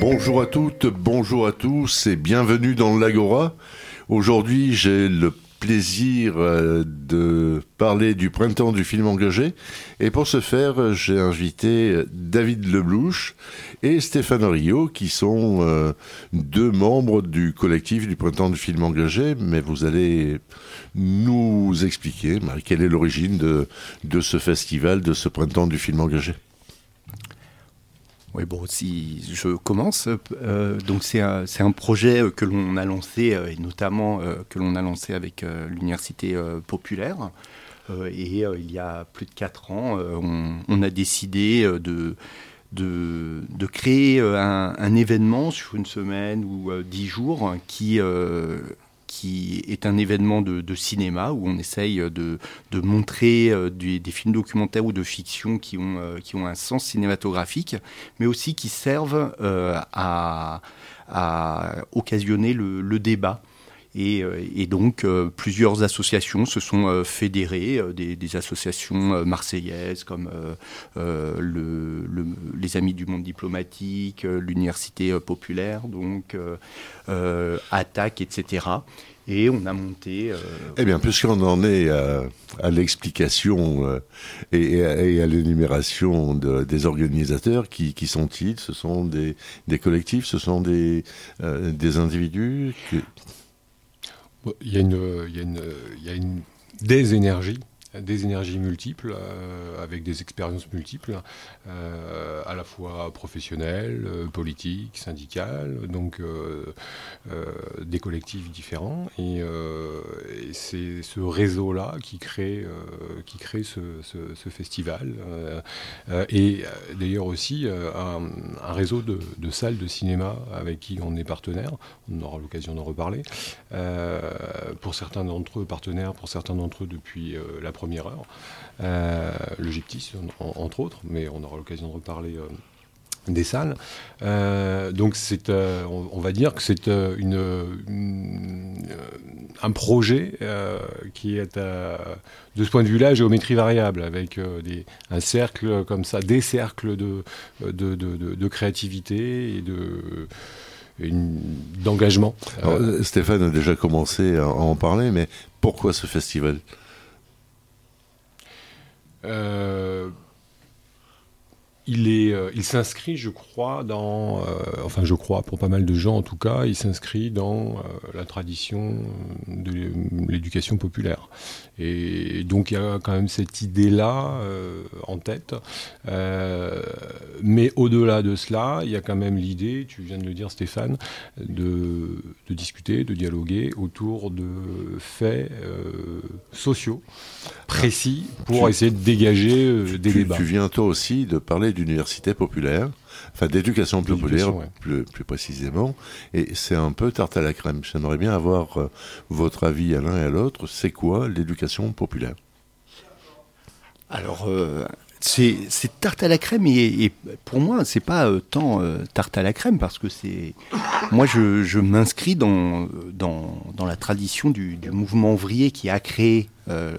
Bonjour à toutes, bonjour à tous et bienvenue dans l'Agora. Aujourd'hui, j'ai le plaisir euh, de parler du printemps du film engagé. Et pour ce faire, j'ai invité David Leblouche et Stéphane Rio, qui sont euh, deux membres du collectif du printemps du film engagé. Mais vous allez nous expliquer quelle est l'origine de, de ce festival, de ce printemps du film engagé? Bon, si je commence, euh, donc c'est un, un, projet que l'on a lancé, euh, et notamment euh, que l'on a lancé avec l'Université populaire. et il y a plus de quatre ans, on, a décidé de, de, de créer un, un, événement sur une semaine ou dix jours qui qui est un événement de, cinéma où on essaye de, montrer euh, des, films documentaires ou de fiction qui ont, euh, qui ont un sens cinématographique, mais aussi qui servent euh, à, occasionner le, débat. Et, donc, plusieurs associations se sont fédérées, des, associations marseillaises comme le, les Amis du Monde Diplomatique, l'Université Populaire, donc Attaque, etc. Et on a monté. Euh, eh bien, puisqu'on en est à, l'explication euh, et, à, l'énumération des organisateurs, qui, sont-ils? Ce sont des, collectifs? Ce sont euh, des individus? Il, y a une, il, y a une, il y a une des énergies des énergies multiples, euh, avec des expériences multiples, euh, à la fois professionnelles, euh, politiques, syndicales, donc des collectifs différents. Et, c'est ce réseau-là qui crée, qui crée ce, festival. et d'ailleurs aussi un, réseau de, de, salles de cinéma avec qui on est partenaire. On aura l'occasion d'en reparler. pour certains d'entre eux, partenaires, pour certains d'entre eux depuis la première heure. Euh, entre autres, mais on aura l'occasion de reparler euh, des salles. Euh, donc c'est, on, va dire que c'est un projet qui est de ce point de vue-là géométrie variable, avec un cercle comme ça, des cercles de, créativité et de d'engagement. Stéphane a déjà commencé à en parler, mais pourquoi ce festival? Euh, il est, euh, il s'inscrit, je crois, dans, euh, enfin, je crois pour pas mal de gens en tout cas, il s'inscrit dans la tradition de l'éducation populaire. Et donc il y a quand même cette idée-là en tête. mais au-delà de cela, il y a quand même l'idée, tu viens de le dire Stéphane, de, de discuter, de dialoguer autour de faits sociaux précis pour essayer de dégager euh, des débats. Tu viens toi aussi de parler d'université populaire, enfin d'éducation populaire plus, plus, précisément, et c'est un peu tarte à la crème. J'aimerais bien avoir euh, votre avis à l'un et à l'autre. C'est quoi l'éducation populaire? Alors, euh, c'est tarte à la crème et, pour moi c'est pas tant tarte à la crème parce que c'est moi je, m'inscris dans, dans, dans, la tradition du, du, mouvement ouvrier qui a créé euh,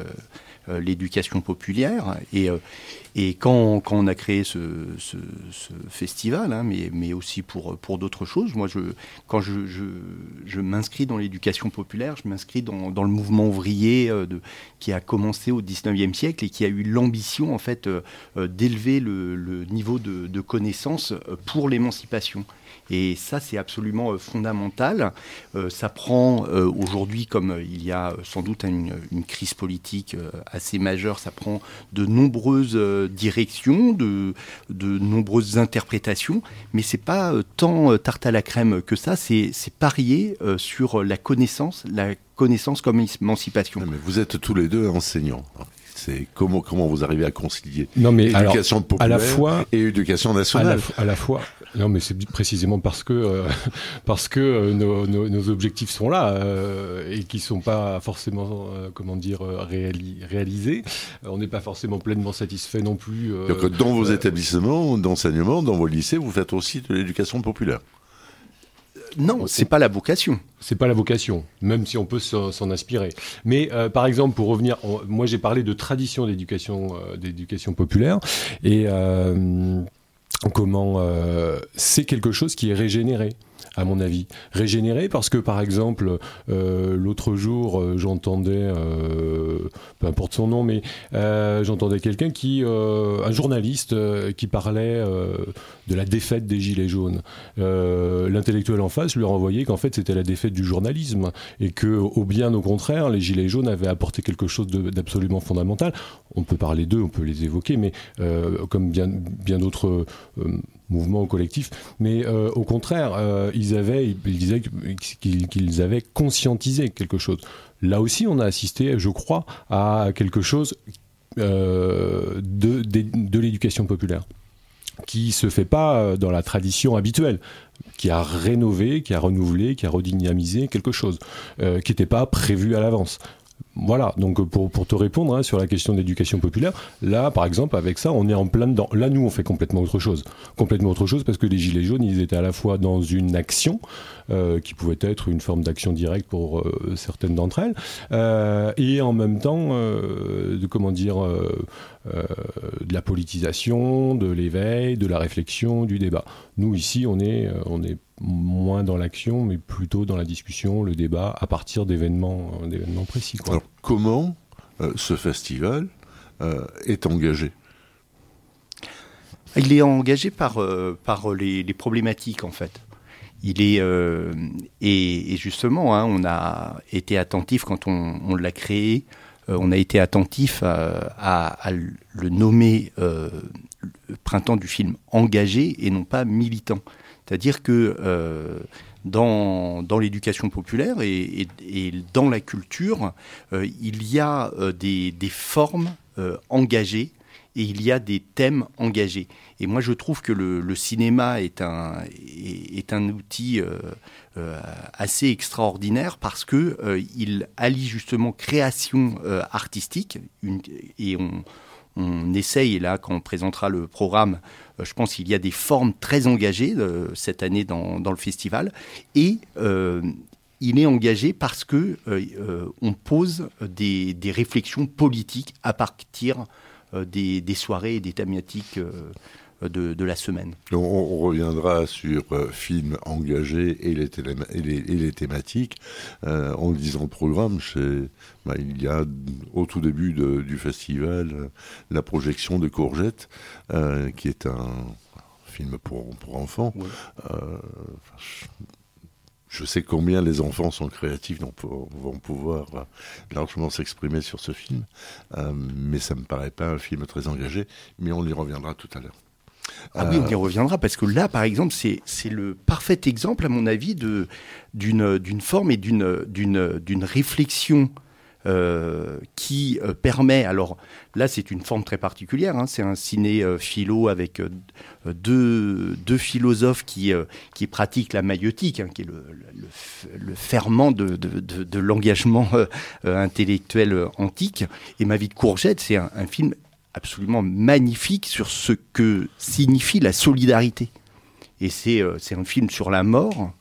l'éducation populaire. Et, euh, et quand, quand, on a créé ce, festival, hein, mais, mais, aussi pour, pour d'autres choses, moi, je, quand je, je, m'inscris dans l'éducation populaire, je m'inscris dans, dans, le mouvement ouvrier euh, qui a commencé au 19e siècle et qui a eu l'ambition, en fait, d'élever le, le, niveau de, de connaissance pour l'émancipation. Et ça, c'est absolument fondamental. ça prend aujourd'hui, comme il y a sans doute une, crise politique assez majeure, ça prend de nombreuses directions, de, de nombreuses interprétations, mais c'est pas tant tarte à la crème que ça, c'est parier sur la connaissance, la connaissance comme émancipation. Mais vous êtes tous les deux enseignants. C'est comment, comment vous arrivez à concilier non, mais éducation populaire à la fois, et éducation nationale à la, fois. Non, mais c'est précisément parce que, euh, parce que euh, nos, objectifs sont là euh, et qui ne sont pas forcément, comment dire, réalisés. On n'est pas forcément pleinement satisfait non plus. Donc, dans vos établissements d'enseignement, dans vos lycées, vous faites aussi de l'éducation populaire non, c'est pas la vocation. C'est pas la vocation, même si on peut s'en inspirer. Mais euh, par exemple, pour revenir, moi j'ai parlé de tradition d'éducation, euh, d'éducation populaire, et euh, comment c'est quelque chose qui est régénéré à mon avis. Régénéré parce que, par exemple, euh, l'autre jour, euh, j'entendais, euh, peu importe son nom, mais j'entendais quelqu'un qui, un journaliste, qui parlait de la défaite des Gilets jaunes. L'intellectuel en face lui renvoyait qu'en fait, c'était la défaite du journalisme et que, au bien au contraire, les Gilets jaunes avaient apporté quelque chose d'absolument fondamental. On peut parler d'eux, on peut les évoquer, mais comme bien d'autres mouvement collectif, mais euh, au contraire, euh, ils avaient, ils disaient qu'ils avaient conscientisé quelque chose. Là aussi, on a assisté, je crois, à quelque chose euh, de, de, l'éducation populaire qui se fait pas dans la tradition habituelle, qui a rénové, qui a renouvelé, qui a redynamisé quelque chose, qui n'était pas prévu à l'avance. Voilà, donc pour, pour te répondre hein, sur la question d'éducation populaire, là par exemple avec ça on est en plein dedans. Là nous on fait complètement autre chose. Complètement autre chose parce que les Gilets jaunes ils étaient à la fois dans une action euh, qui pouvait être une forme d'action directe pour euh, certaines d'entre elles euh, et en même temps de comment dire la politisation, de l'éveil, de la réflexion, du débat. Nous ici on est, on est moins dans l'action, mais plutôt dans la discussion, le débat, à partir d'événements, d'événements précis. Alors, comment euh, ce festival euh, est engagé? Il est engagé par, euh, par les, problématiques, en fait. Il est et, justement, hein, on a été attentif quand on, l'a créé. on a été attentif à, à le nommer printemps du film engagé et non pas militant. C'est-à-dire que euh, dans, dans l'éducation populaire et, dans la culture, euh, il y a euh, des, des, formes engagées et il y a des thèmes engagés. Et moi, je trouve que le, cinéma est un, est, un outil assez extraordinaire parce que il allie justement création artistique et on, on essaye, là, quand on présentera le programme, euh, je pense qu'il y a des formes très engagées euh, cette année dans, le festival. Et euh, il est engagé parce que on pose des, réflexions politiques à partir des, soirées et des thématiques de, la semaine. On, reviendra sur euh, films engagés et les, et les, thématiques. Euh, en disant le programme, bah, il y a au tout début du festival euh, la projection de Courgette, qui est un film pour, pour enfants. je sais combien les enfants sont créatifs, donc vont pouvoir largement s'exprimer sur ce film, mais ça me paraît pas un film très engagé, mais on y reviendra tout à l'heure. Ah oui, on y reviendra parce que là, par exemple, c'est le parfait exemple, à mon avis, d'une forme et d'une réflexion euh, qui euh, permet. Alors là, c'est une forme très particulière. Hein, c'est un ciné euh, philo avec deux, deux, philosophes qui, qui pratiquent la maïotique, hein, qui est le, le, ferment de, de, de l'engagement intellectuel antique. Et Ma vie de courgette, c'est un, un film absolument magnifique sur ce que signifie la solidarité. Et c'est euh, un film sur la mort,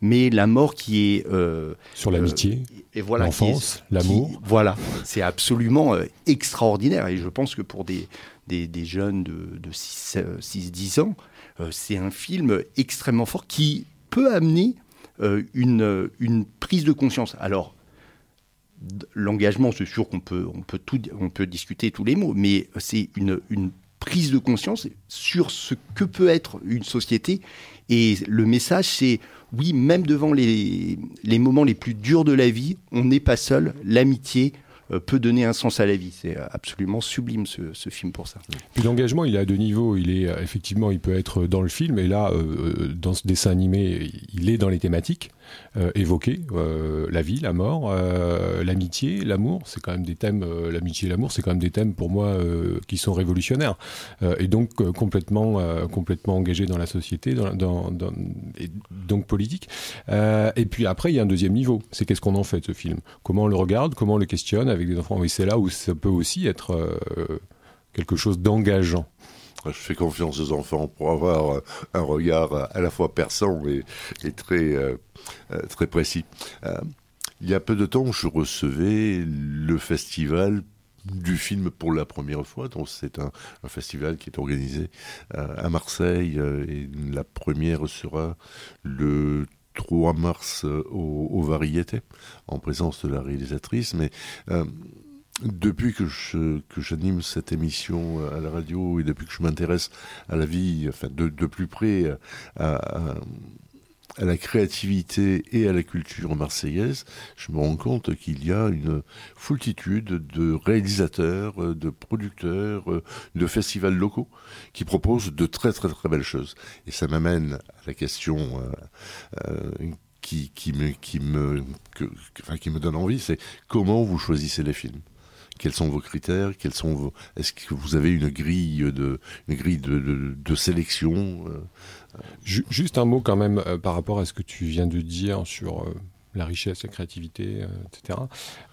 mais la mort qui est... Euh, sur l'amitié, euh, voilà, l'enfance, l'amour. Voilà, c'est absolument extraordinaire. Et je pense que pour des, des, des jeunes de, de 6-10 ans, c'est un film extrêmement fort qui peut amener une, une prise de conscience. Alors, l'engagement, c'est sûr qu'on peut, on peut, tout, on peut discuter tous les mots, mais c'est une, prise de conscience sur ce que peut être une société. Et le message, c'est oui, même devant les, moments les plus durs de la vie, on n'est pas seul. L'amitié, euh, peut donner un sens à la vie. C'est absolument sublime ce, film pour ça. Puis l'engagement, il est à deux niveaux. Il est effectivement, il peut être dans le film, et là, dans ce dessin animé, il est dans les thématiques. Euh, évoquer euh, la vie, la mort, euh, l'amitié, l'amour. C'est quand même des thèmes, l'amitié et l'amour, c'est quand même des thèmes pour moi qui sont révolutionnaires et donc complètement, complètement engagés dans la société, dans, et donc politique. et puis après, il y a un deuxième niveau. C'est qu'est-ce qu'on en fait ce film? Comment on le regarde Comment on le questionne avec des enfants? Et c'est là où ça peut aussi être quelque chose d'engageant. Je fais confiance aux enfants pour avoir un regard à la fois perçant et, très, euh, euh, très précis. Euh, il y a peu de temps, je recevais le festival du film pour la première fois. Donc c'est un, festival qui est organisé à Marseille et la première sera le 3 mars au, au Variété en présence de la réalisatrice. Mais depuis que je que j'anime cette émission à la radio et depuis que je m'intéresse à la vie, enfin de, de plus près à, à, à, la créativité et à la culture marseillaise, je me rends compte qu'il y a une foultitude de réalisateurs, de producteurs, de festivals locaux qui proposent de très très très belles choses. Et ça m'amène à la question euh, euh, qui, qui me, qui me, enfin, qui me donne envie, c'est comment vous choisissez les films? Quels sont vos critères Quels sont vos... Est-ce que vous avez une grille de, une grille de, de, sélection euh, Juste un mot quand même euh, par rapport à ce que tu viens de dire sur euh, la richesse, la créativité, etc.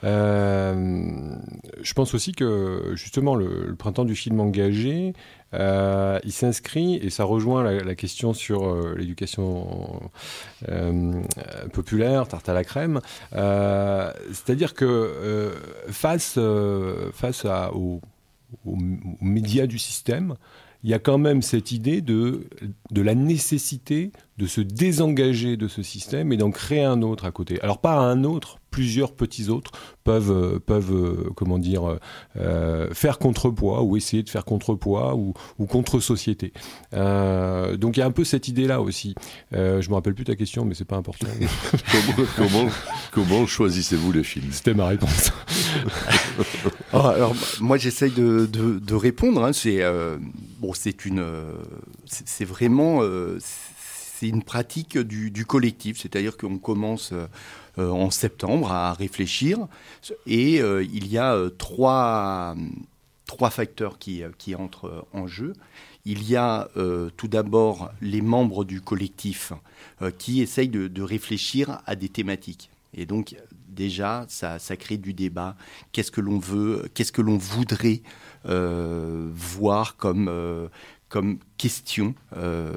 je pense aussi que justement le, printemps du film engagé euh, il s'inscrit, et ça rejoint la, question sur euh, l'éducation euh, populaire, tarte à la crème. C'est-à-dire que face, face aux, aux, médias du système, il y a quand même cette idée de, de la nécessité de se désengager de ce système et d'en créer un autre à côté. Alors pas un autre, plusieurs petits autres peuvent, euh, peuvent euh, comment dire, euh, faire contrepoids ou essayer de faire contrepoids ou, ou contre-société. donc il y a un peu cette idée-là aussi. je me rappelle plus ta question, mais c'est pas important. comment, comment, comment choisissez-vous les films? C'était ma réponse. Oh, alors, moi j'essaye de, de, de, répondre. Hein. C'est bon, c'est une, c'est vraiment c'est une pratique du, collectif, c'est-à-dire qu'on commence euh, en septembre à réfléchir. Et euh, il y a euh, trois, trois facteurs qui, qui entrent en jeu. Il y a tout d'abord les membres du collectif qui essayent de, réfléchir à des thématiques. Et donc déjà, ça, ça crée du débat. Qu'est-ce que l'on veut, qu'est-ce que l'on voudrait voir comme, comme question euh,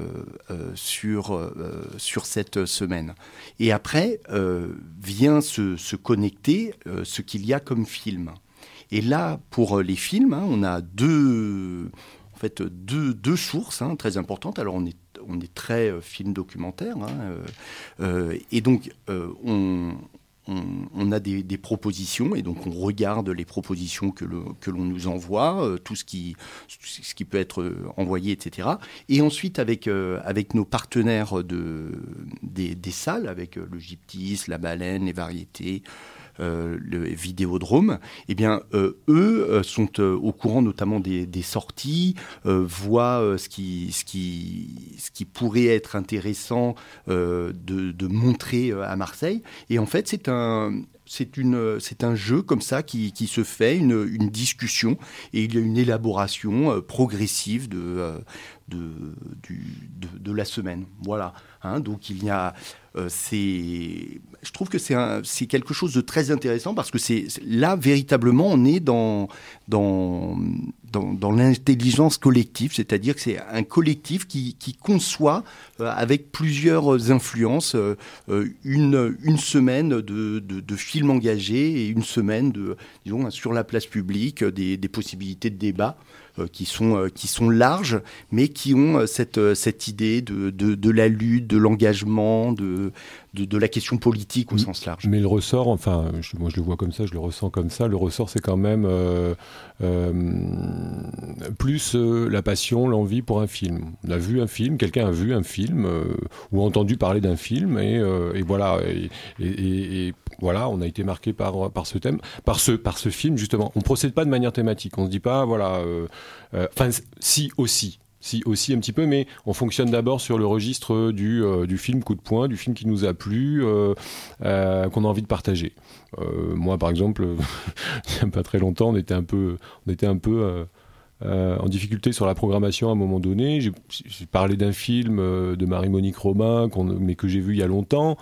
euh, sur, euh, sur cette semaine. Et après vient se, se connecter ce qu'il y a comme film. Et là, pour les films, hein, on a deux, en fait, deux, deux sources hein, très importantes. Alors, on est, on est très film documentaire. Hein, et donc, on, on, a des, propositions et donc on regarde les propositions que, l'on nous envoie, euh, tout ce qui, ce qui peut être envoyé, etc. Et ensuite, avec, euh, avec nos partenaires de, des, salles, avec euh, le Gyptis, la Baleine, les variétés, euh, le Vidéodrome, eh bien, euh, eux euh, sont au courant notamment des, sorties, voient ce, qui, ce, qui, ce qui pourrait être intéressant de, montrer à Marseille. Et en fait, c'est un c'est un jeu comme ça qui, qui se fait une, une, discussion et il y a une élaboration progressive de de, du, de, la semaine voilà hein, donc il y a euh, c'est, je trouve que c'est, quelque chose de très intéressant parce que c'est là véritablement on est dans l'intelligence collective, c'est-à-dire que c'est un collectif qui, conçoit euh, avec plusieurs influences euh, une, semaine de, de, de, films engagés et une semaine sur la place publique, des, des possibilités de débat qui, sont, qui sont larges, mais qui ont cette, cette idée de, de, de la lutte, de l'engagement, de, de, la question politique au sens large. Mais le ressort, enfin, moi je le vois comme ça, je le ressens comme ça, le ressort c'est quand même euh, euh, plus euh, la passion, l'envie pour un film. On a vu un film, quelqu'un a vu un film ou entendu parler d'un film et, voilà. Et, voilà, on a été marqué par, par ce thème, par ce, film justement. On procède pas de manière thématique, on se dit pas, voilà, enfin si aussi si aussi un petit peu, mais on fonctionne d'abord sur le registre du, euh, film coup de poing, du film qui nous a plu, euh, euh, qu'on a envie de partager. moi, par exemple, il n'y a pas très longtemps, on était un peu, on était un peu en difficulté sur la programmation à un moment donné. J'ai parlé d'un film de Marie-Monique Romain, mais que j'ai vu il y a longtemps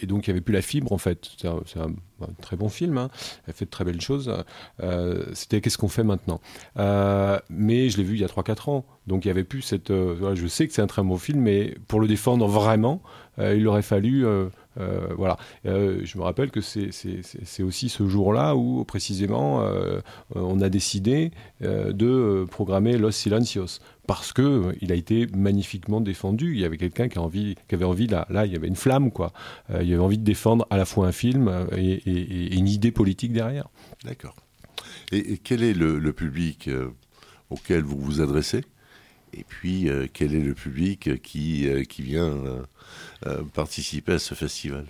et donc il n'y avait plus la fibre en fait. C'est un, très bon film, hein. elle fait de très belles choses. Euh, c'était qu'est-ce qu'on fait maintenant? Euh, Mais je l'ai vu il y a 3-4 ans, donc il n'y avait plus cette... Euh, je sais que c'est un très bon film, mais pour le défendre vraiment, il aurait fallu... voilà. je me rappelle que c'est aussi ce jour-là où précisément on a décidé de programmer Los Silencios parce que euh, il a été magnifiquement défendu. Il y avait quelqu'un qui, avait envie, là, là, il y avait une flamme, quoi. Euh, il avait envie de défendre à la fois un film euh, et, une idée politique derrière. D'accord. Et, quel est le, public auquel vous vous adressez? Et puis, quel est le public qui, qui vient participer à ce festival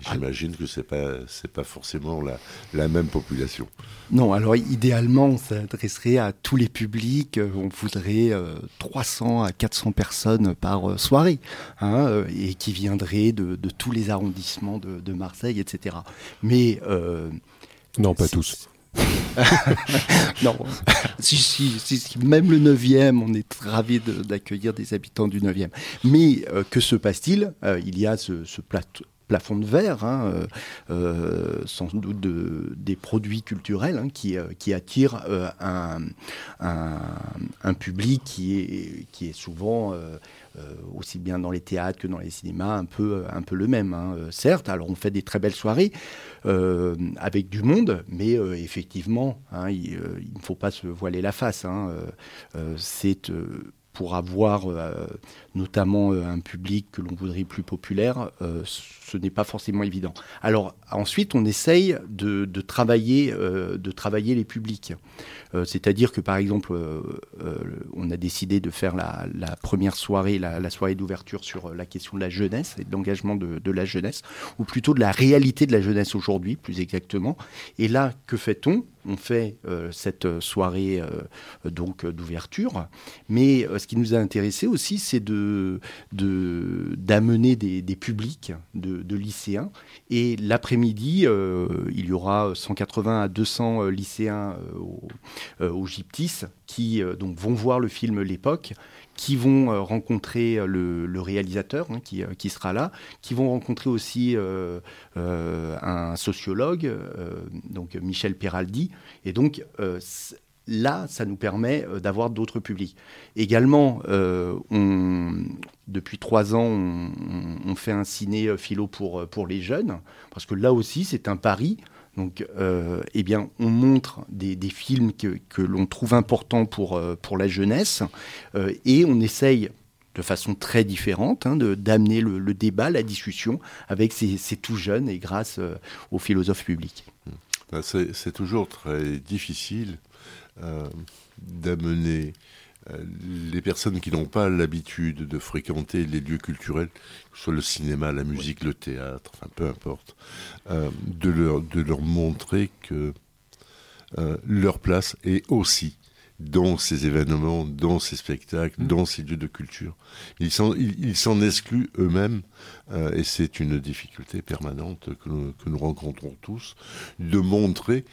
J'imagine que ce n'est pas, pas forcément la, la, même population. Non, alors idéalement, on s'adresserait à tous les publics. On voudrait 300 euh, à 400 personnes par euh, soirée, hein, euh, et qui viendraient de, de, tous les arrondissements de, de Marseille, etc. Mais. non, pas tous. non, même le 9e, on est ravi d'accueillir des habitants du 9e. Mais que se passe-t-il? Il y a ce, plafond de verre, hein, euh, euh, sans doute de, des produits culturels hein, qui, euh, attirent un, public qui est souvent aussi bien dans les théâtres que dans les cinémas, un peu, un peu le même. Hein. Certes, alors on fait des très belles soirées avec du monde, mais effectivement, il, ne faut pas se voiler la face. C'est pour avoir notamment un public que l'on voudrait plus populaire, ce n'est pas forcément évident. Alors ensuite, on essaye de, travailler, euh, de travailler les publics. Euh, c'est-à-dire que par exemple, euh, on a décidé de faire la, première soirée, la, soirée d'ouverture sur la question de la jeunesse et de l'engagement de, la jeunesse, ou plutôt de la réalité de la jeunesse aujourd'hui, plus exactement. Et là, que fait-on? On fait cette soirée donc d'ouverture, mais ce qui nous a intéressé aussi, c'est de d'amener des, publics, de, lycéens. Et l'après-midi, euh, il y aura 180 à 200 euh, lycéens euh, au, Gyptis qui donc vont voir le film L'époque qui vont rencontrer le, réalisateur hein, qui, qui, sera là, qui vont rencontrer aussi un sociologue, donc Michel Peraldi. Et donc, là, ça nous permet euh, d'avoir d'autres publics. Également, euh, depuis trois ans, on, fait un ciné euh, philo pour, pour les jeunes, parce que là aussi, c'est un pari. Donc, eh bien, on montre des, films que, l'on trouve importants pour, pour la jeunesse, et on essaye de façon très différente, hein, d'amener le, débat, la discussion avec ces, tout jeunes et grâce aux philosophes publics. Ben, c'est toujours très difficile euh, d'amener euh, les personnes qui n'ont pas l'habitude de fréquenter les lieux culturels, que ce soit le cinéma, la musique, le théâtre, enfin peu importe, euh, de, leur, de leur montrer que leur place est aussi dans ces événements, dans ces spectacles, mmh. dans ces lieux de culture. Ils s'en ils, excluent eux-mêmes, et c'est une difficulté permanente que nous, que nous rencontrons tous, de montrer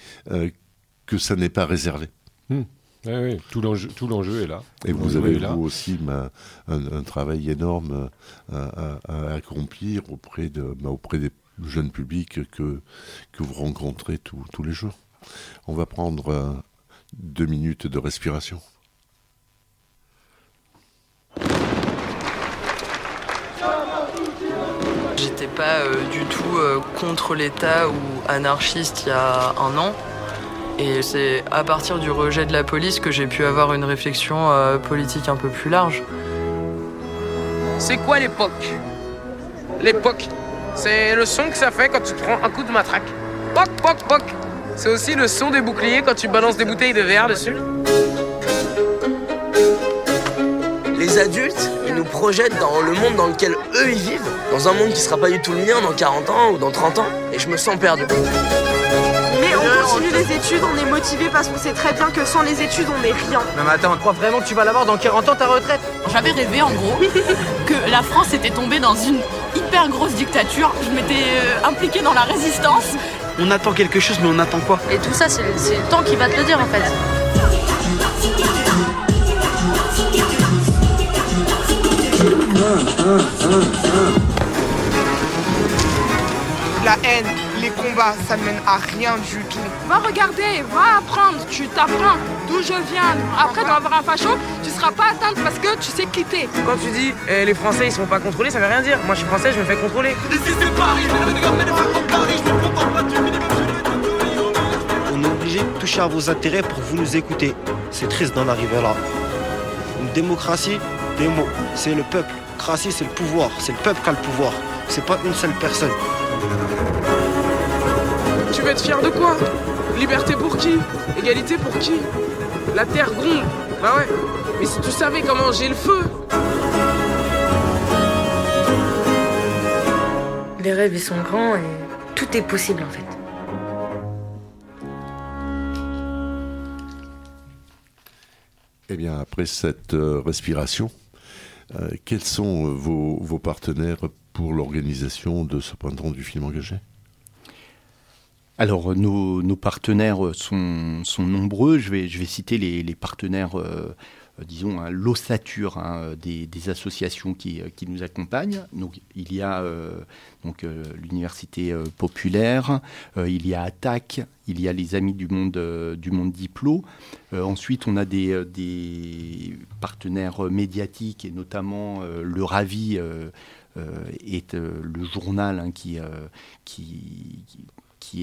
que ça n'est pas réservé. Hmm. Oui, tout l'enjeu est là. Et vous avez là. aussi un, travail énorme à, accomplir auprès, de, bah, auprès des jeunes publics que, que vous rencontrez tous les jours. On va prendre euh, deux minutes de respiration. J'étais pas euh, du tout euh, contre l'État ou anarchiste il y a un an. Et c'est à partir du rejet de la police que j'ai pu avoir une réflexion politique un peu plus large. C'est quoi l'époque? L'époque, c'est le son que ça fait quand tu prends un coup de matraque. Poc, poc, poc. C'est aussi le son des boucliers quand tu balances des bouteilles de verre dessus. Les adultes, ils nous projettent dans le monde dans lequel eux ils vivent, dans un monde qui sera pas du tout le mien dans 40 ans ou dans 30 ans, et je me sens perdu. On continue les études, on est motivé parce qu'on sait très bien que sans les études, on n'est rien. Non mais attends, on croit vraiment que tu vas l'avoir dans 40 ans ta retraite? J'avais rêvé en gros que la France était tombée dans une hyper grosse dictature. Je m'étais euh, impliquée dans la résistance. On attend quelque chose, mais on attend quoi? Et tout ça, c'est le temps qui va te le dire en fait. La haine, les combats, ça ne mène à rien du tout. Va regarder, va apprendre, tu t'apprends d'où je viens. Après, tu vas avoir un facho, tu seras pas atteinte parce que tu sais quitter. Quand tu dis eh, les Français ils sont pas contrôlés, ça veut rien dire. Moi je suis français, je me fais contrôler. On est obligé de toucher à vos intérêts pour vous nous écouter. C'est triste d'en arriver là. Une démocratie, des mots. C'est le peuple. Cratie, c'est le pouvoir. C'est le peuple qui a le pouvoir. C'est pas une seule personne. Tu veux être fier de quoi? Liberté pour qui? Égalité pour qui? La terre gronde. Bah ouais. Mais si tu savais comment j'ai le feu Les rêves, ils sont grands et tout est possible en fait. Eh bien, après cette euh, respiration, euh, quels sont euh, vos, vos partenaires pour l'organisation de ce printemps du film engagé? Alors, nos, partenaires sont, sont, nombreux. Je vais, citer les, partenaires, euh, disons, hein, l'ossature hein, des, associations qui, nous accompagnent. Donc, il y a euh, donc euh, l'université populaire, il y a Attac, il y a les Amis du monde, du monde Diplo. ensuite, on a des, partenaires médiatiques et notamment le Ravi. est le journal hein, qui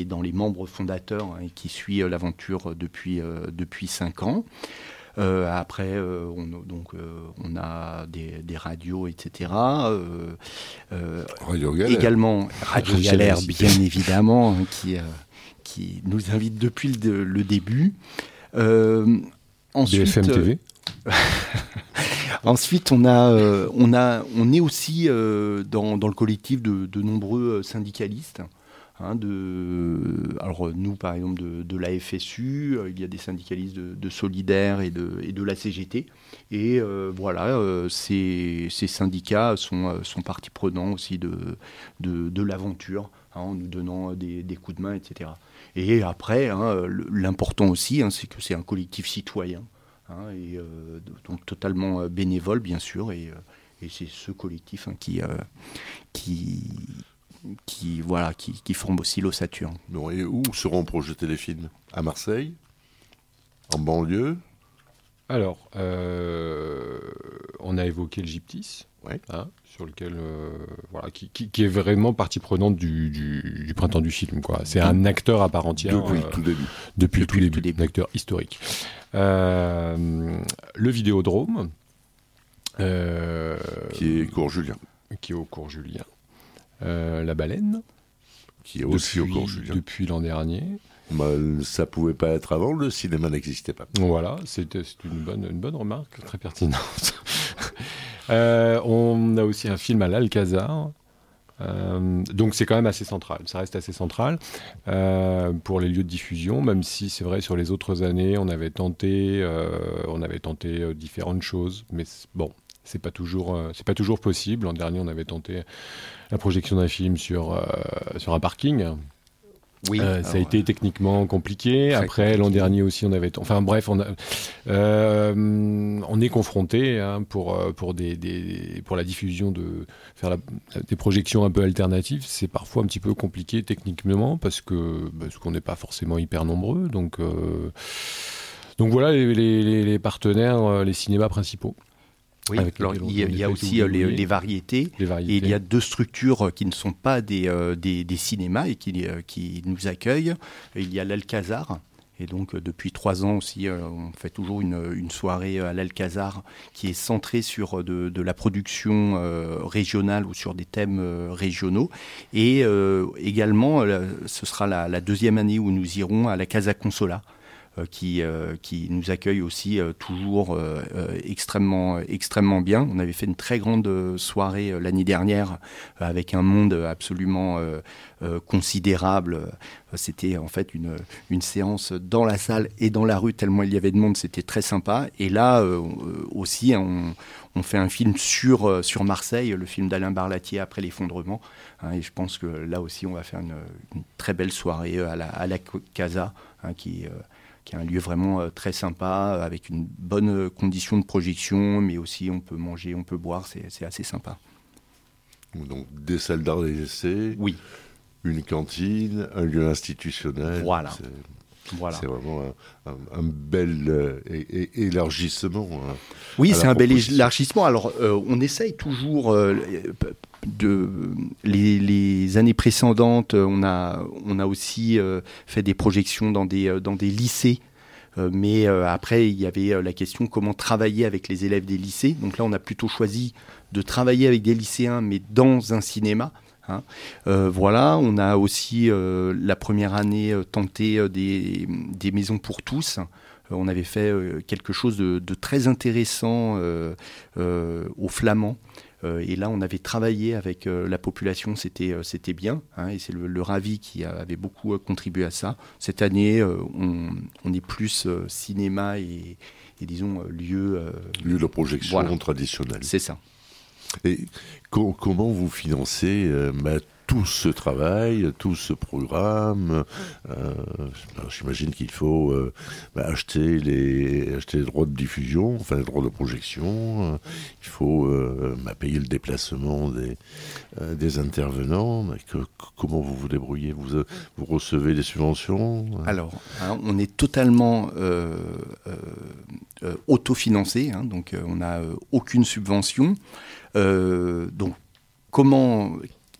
est dans les membres fondateurs hein, et qui suit l'aventure depuis, depuis cinq ans. Euh, après, euh, on, donc, euh, on a des, des, radios, etc. Radio Galère. Également Radio Galère, bien évidemment, hein, qui, qui nous invite depuis le, le début. ensuite, BFM TV Ensuite, on, a, on, a, on est aussi dans, dans, le collectif de, de nombreux syndicalistes. Hein, alors nous, par exemple, de, la FSU, il y a des syndicalistes de, de Solidaire et de, la CGT. Et euh, voilà, euh, ces, syndicats sont, sont partie prenante aussi de, l'aventure, hein, en nous donnant des, coups de main, etc. Et après, hein, l'important aussi, c'est que c'est un collectif citoyen, et euh, donc totalement bénévole, bien sûr, et, c'est ce collectif qui qui, voilà, qui, qui forment aussi l'ossature. Bon, et où seront projetés les films? À Marseille? En banlieue? Alors, euh, on a évoqué le Gyptis, ouais. hein, sur lequel, euh, voilà, qui, qui, qui, est vraiment partie prenante du, du, du printemps du film. C'est un acteur à part entière. Depuis euh, le tout début. Depuis, depuis le tout début, début. un acteur historique. Euh, le Vidéodrome. qui est cours Julien. Qui est au cours Julien. Euh, la baleine. Qui est aussi depuis, au cours Julien. Depuis l'an dernier. Bah, ça pouvait pas être avant, le cinéma n'existait pas. Voilà, c'est une bonne, une bonne remarque, très pertinente. euh, on a aussi un film à l'Alcazar. Euh, donc c'est quand même assez central, ça reste assez central euh, pour les lieux de diffusion, même si c'est vrai sur les autres années on avait tenté, on avait tenté différentes choses, mais bon, c'est pas toujours euh, c'est pas toujours possible. L'an dernier, on avait tenté la projection d'un film sur euh, sur un parking. Oui, euh, ça a été techniquement compliqué. Après, l'an dernier aussi, on avait. Enfin, bref, on, a, on est confronté hein, pour pour des, des, pour la diffusion de faire la, des projections un peu alternatives. C'est parfois un petit peu compliqué techniquement parce que parce qu'on n'est pas forcément hyper nombreux. Donc donc voilà les, les, les partenaires, les cinémas principaux. Oui, alors, il y a, il y a aussi les, les, variétés, les, variétés, Et il y a deux structures qui ne sont pas des, euh, des, des cinémas et qui, euh, qui, nous accueillent. Il y a l'Alcazar, Et donc, depuis trois ans aussi, on fait toujours une, soirée à l'Alcazar qui est centrée sur de, la production régionale ou sur des thèmes régionaux. Et également, ce sera la, la, deuxième année où nous irons à la Casa Consola. euh, qui, euh, qui nous accueille aussi euh, toujours extrêmement, extrêmement bien. On avait fait une très grande soirée l'année dernière avec un monde absolument considérable. C'était en fait une, une, séance dans la salle et dans la rue, tellement il y avait de monde, c'était très sympa. Et là aussi, on, on, fait un film sur, sur Marseille, le film d'Alain Barlatier après l'effondrement. Hein, et je pense que là aussi, on va faire une, très belle soirée à la, à la Casa, hein, qui, qui est un lieu vraiment euh, très sympa, euh, avec une bonne euh, condition de projection, mais aussi on peut manger, on peut boire, c'est assez sympa. Donc des salles d'art et d'essai, oui. une cantine, un lieu institutionnel. Voilà. Voilà. C'est vraiment un, bel élargissement. Hein, oui, c'est un bel élargissement. Alors, on essaye toujours, les, années précédentes, on a, on a aussi euh, fait des projections dans des, euh, dans des lycées. Euh, mais après, il y avait la question comment travailler avec les élèves des lycées. Donc là, on a plutôt choisi de travailler avec des lycéens, mais dans un cinéma. Hein. voilà, on a aussi la première année tenté des, des, maisons pour tous. on avait fait quelque chose de, très intéressant aux Flamands. Euh, et là, on avait travaillé avec euh, la population, c'était euh, c'était bien, hein, et c'est le, le, Ravi qui avait beaucoup contribué à ça. Cette année, on, on, est plus cinéma et, disons lieu... lieu de projection traditionnelle. C'est ça. Et comment vous financez tout ce travail, tout ce programme. Euh, j'imagine qu'il faut euh, bah, acheter, les, droits de diffusion, enfin les droits de projection. il faut euh, bah, payer le déplacement des, des intervenants. comment vous vous débrouillez? Vous, vous recevez des subventions? Alors, hein, on est totalement autofinancé, hein, donc on n'a aucune subvention. donc, comment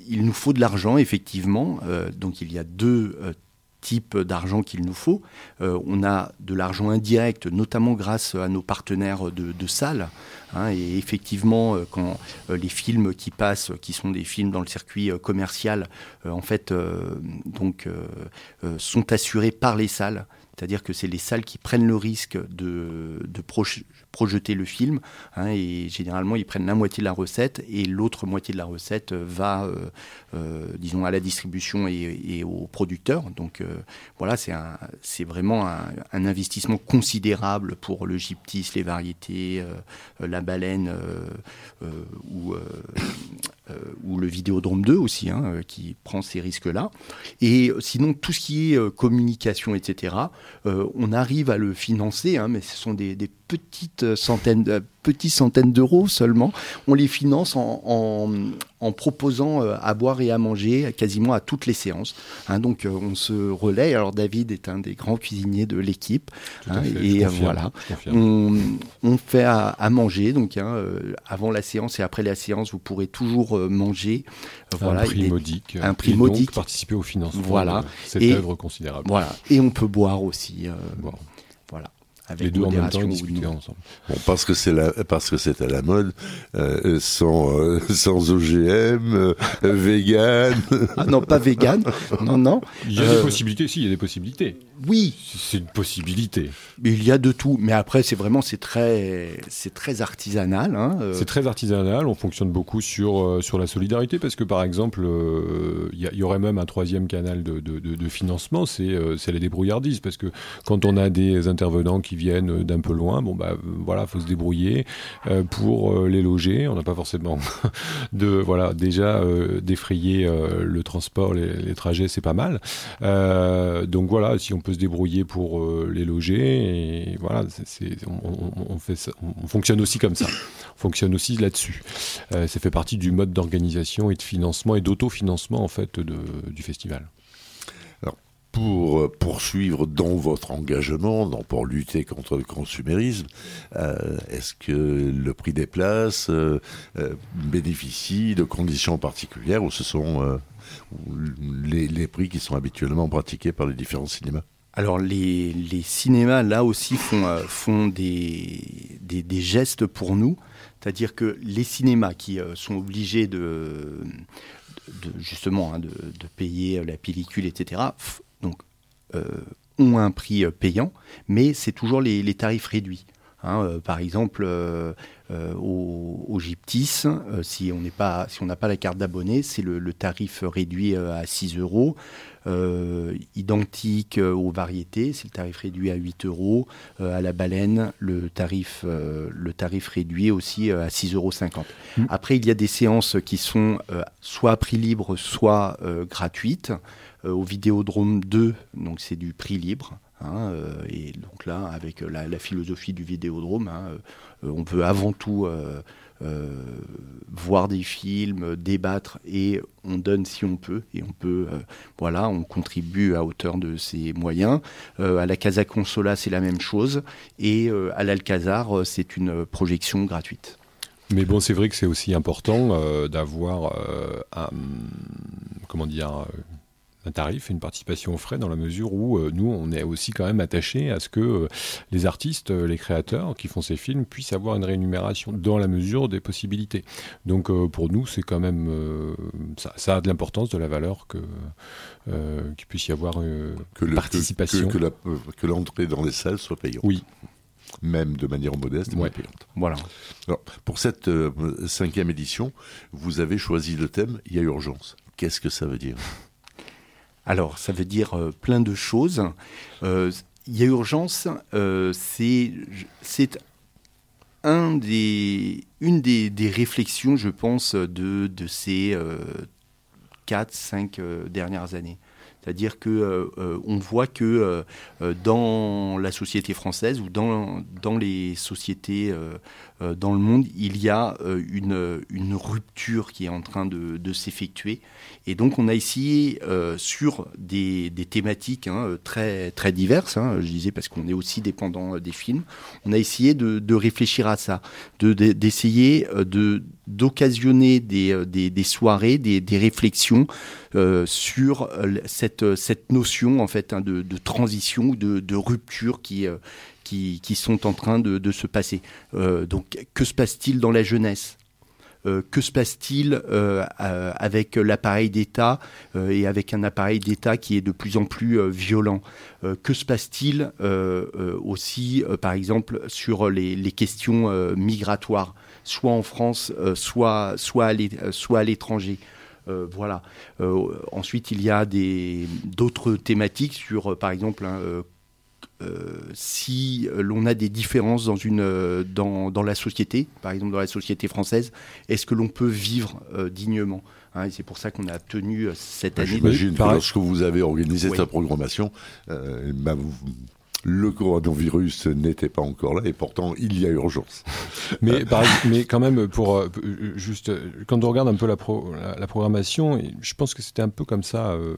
il nous faut de l'argent, effectivement. Euh, donc il y a deux euh, types d'argent qu'il nous faut. Euh, on a de l'argent indirect, notamment grâce à nos partenaires de, salles. Hein, et effectivement, quand les films qui passent, qui sont des films dans le circuit commercial, en fait, sont assurés par les salles. C'est-à-dire que c'est les salles qui prennent le risque de, projeter le film. Hein, et généralement, ils prennent la moitié de la recette et l'autre moitié de la recette va, euh, euh, disons, à la distribution et, aux producteurs. Donc euh, voilà, c'est vraiment un, investissement considérable pour le gyptis, les variétés, la baleine ou euh, ou le Vidéodrome 2 aussi, hein, euh, qui prend ces risques-là. Et sinon, tout ce qui est euh, communication, etc., on arrive à le financer, hein, mais ce sont des, petites centaines, petites centaines d'euros seulement. On les finance en, en, proposant à boire et à manger quasiment à toutes les séances. Hein. donc on se relaie. Alors David est un des grands cuisiniers de l'équipe. et voilà, on, on, fait à, à manger. Donc avant la séance et après la séance, vous pourrez toujours euh, manger. Voilà, un prix modique. Un prix modique. Donc participer au financement voilà. de cette œuvre considérable. Voilà. Et on peut boire aussi. Euh, voilà les deux en même temps discuter ensemble. Bon, parce que c'est la, parce que c'est à la mode, euh, sans euh, sans OGM, euh, vegan. Ah non, pas vegan. Non, non. Il y a des possibilités. Si, il y a des possibilités. Oui. C'est une possibilité. Mais il y a de tout. Mais après, c'est vraiment c'est très c'est très artisanal. Hein, c'est très artisanal. On fonctionne beaucoup sur sur la solidarité parce que par exemple, il y, y, aurait même un troisième canal de, de, de, de financement, c'est c'est les débrouillardises parce que quand on a des intervenants qui viennent d'un peu loin, bon bah voilà, faut se débrouiller euh, pour euh, les loger. On n'a pas forcément de voilà déjà euh, défrayer le transport, les, trajets, c'est pas mal. donc voilà, si on peut se débrouiller pour les loger, voilà, on fonctionne aussi comme ça. On fonctionne aussi là-dessus. ça fait partie du mode d'organisation et de financement et d'autofinancement en fait de, du festival pour euh, poursuivre dans votre engagement, dans, pour lutter contre le consumérisme, euh, est-ce que le prix des places euh, bénéficie de conditions particulières ou ce sont les, prix qui sont habituellement pratiqués par les différents cinémas? Alors les, les, cinémas, là aussi, font, font des, des, gestes pour nous. C'est-à-dire que les cinémas qui sont obligés de, de justement hein, de, de, payer la pellicule, etc., donc, euh, ont un prix payant, mais c'est toujours les, les, tarifs réduits. Hein, euh, par exemple, euh, euh, au, au, Gyptis, si on si n'a pas la carte d'abonné, c'est le, le, tarif réduit à 6 euros. identique aux variétés, c'est le tarif réduit à 8 euros. à la baleine, le tarif, le tarif réduit aussi à 6,50 euros. Mmh. Après, il y a des séances qui sont soit à prix libre, soit gratuites. Au Vidéodrome 2, donc c'est du prix libre. Hein, euh, et donc là, avec la, la philosophie du vidéodrome, hein, euh, on peut avant tout euh, voir des films, débattre et on donne si on peut et on peut, voilà, on contribue à hauteur de ses moyens. à la Casa Consola, c'est la même chose et à l'Alcazar, c'est une projection gratuite. Mais bon, c'est vrai que c'est aussi important d'avoir un, comment dire, un tarif, une participation aux frais, dans la mesure où euh, nous, on est aussi quand même attaché à ce que euh, les artistes, euh, les créateurs qui font ces films puissent avoir une rémunération dans la mesure des possibilités. Donc pour nous, c'est quand même ça, ça, a de l'importance, de la valeur que qu'il puisse y avoir que le, participation, que, que l'entrée dans les salles soit payante. Oui même de manière modeste, ouais. payante. Voilà. Alors, pour cette euh, cinquième édition, vous avez choisi le thème Il y a urgence. Qu'est-ce que ça veut dire? Alors, ça veut dire euh, plein de choses. Euh, il y a urgence, euh, c'est un des, une des, des, réflexions, je pense, de, de ces 4-5 dernières années. C'est-à-dire que on voit que dans la société française ou dans, dans les sociétés dans le monde, il y a une, une, rupture qui est en train de, s'effectuer. Et donc on a essayé sur des, thématiques hein, très, très diverses, hein, je disais parce qu'on est aussi dépendant des films, on a essayé de, réfléchir à ça, d'essayer de, de d'occasionner des, soirées, des, réflexions euh, sur cette, notion en fait hein, de, de, transition, de, de rupture qui, euh, qui, sont en train de, se passer. Euh, donc, que se passe-t-il dans la jeunesse? Euh, que se passe-t-il euh, avec l'appareil d'État et avec un appareil d'État qui est de plus en plus violent? Que se passe-t-il aussi, par exemple, sur les, questions migratoires, soit en France, soit, soit à l'étranger? Voilà. Ensuite, il y a d'autres thématiques sur, par exemple, hein, si l'on a des différences dans, une, dans, dans, la société, par exemple dans la société française, est-ce que l'on peut vivre dignement Hein, c'est pour ça qu'on a tenu cette année. J'imagine que lorsque vous avez organisé oui. cette programmation, euh, bah vous, le coronavirus n'était pas encore là et pourtant il y a urgence. mais, par, mais quand même, pour euh, juste quand on regarde un peu la, pro, la, la programmation, je pense que c'était un peu comme ça euh,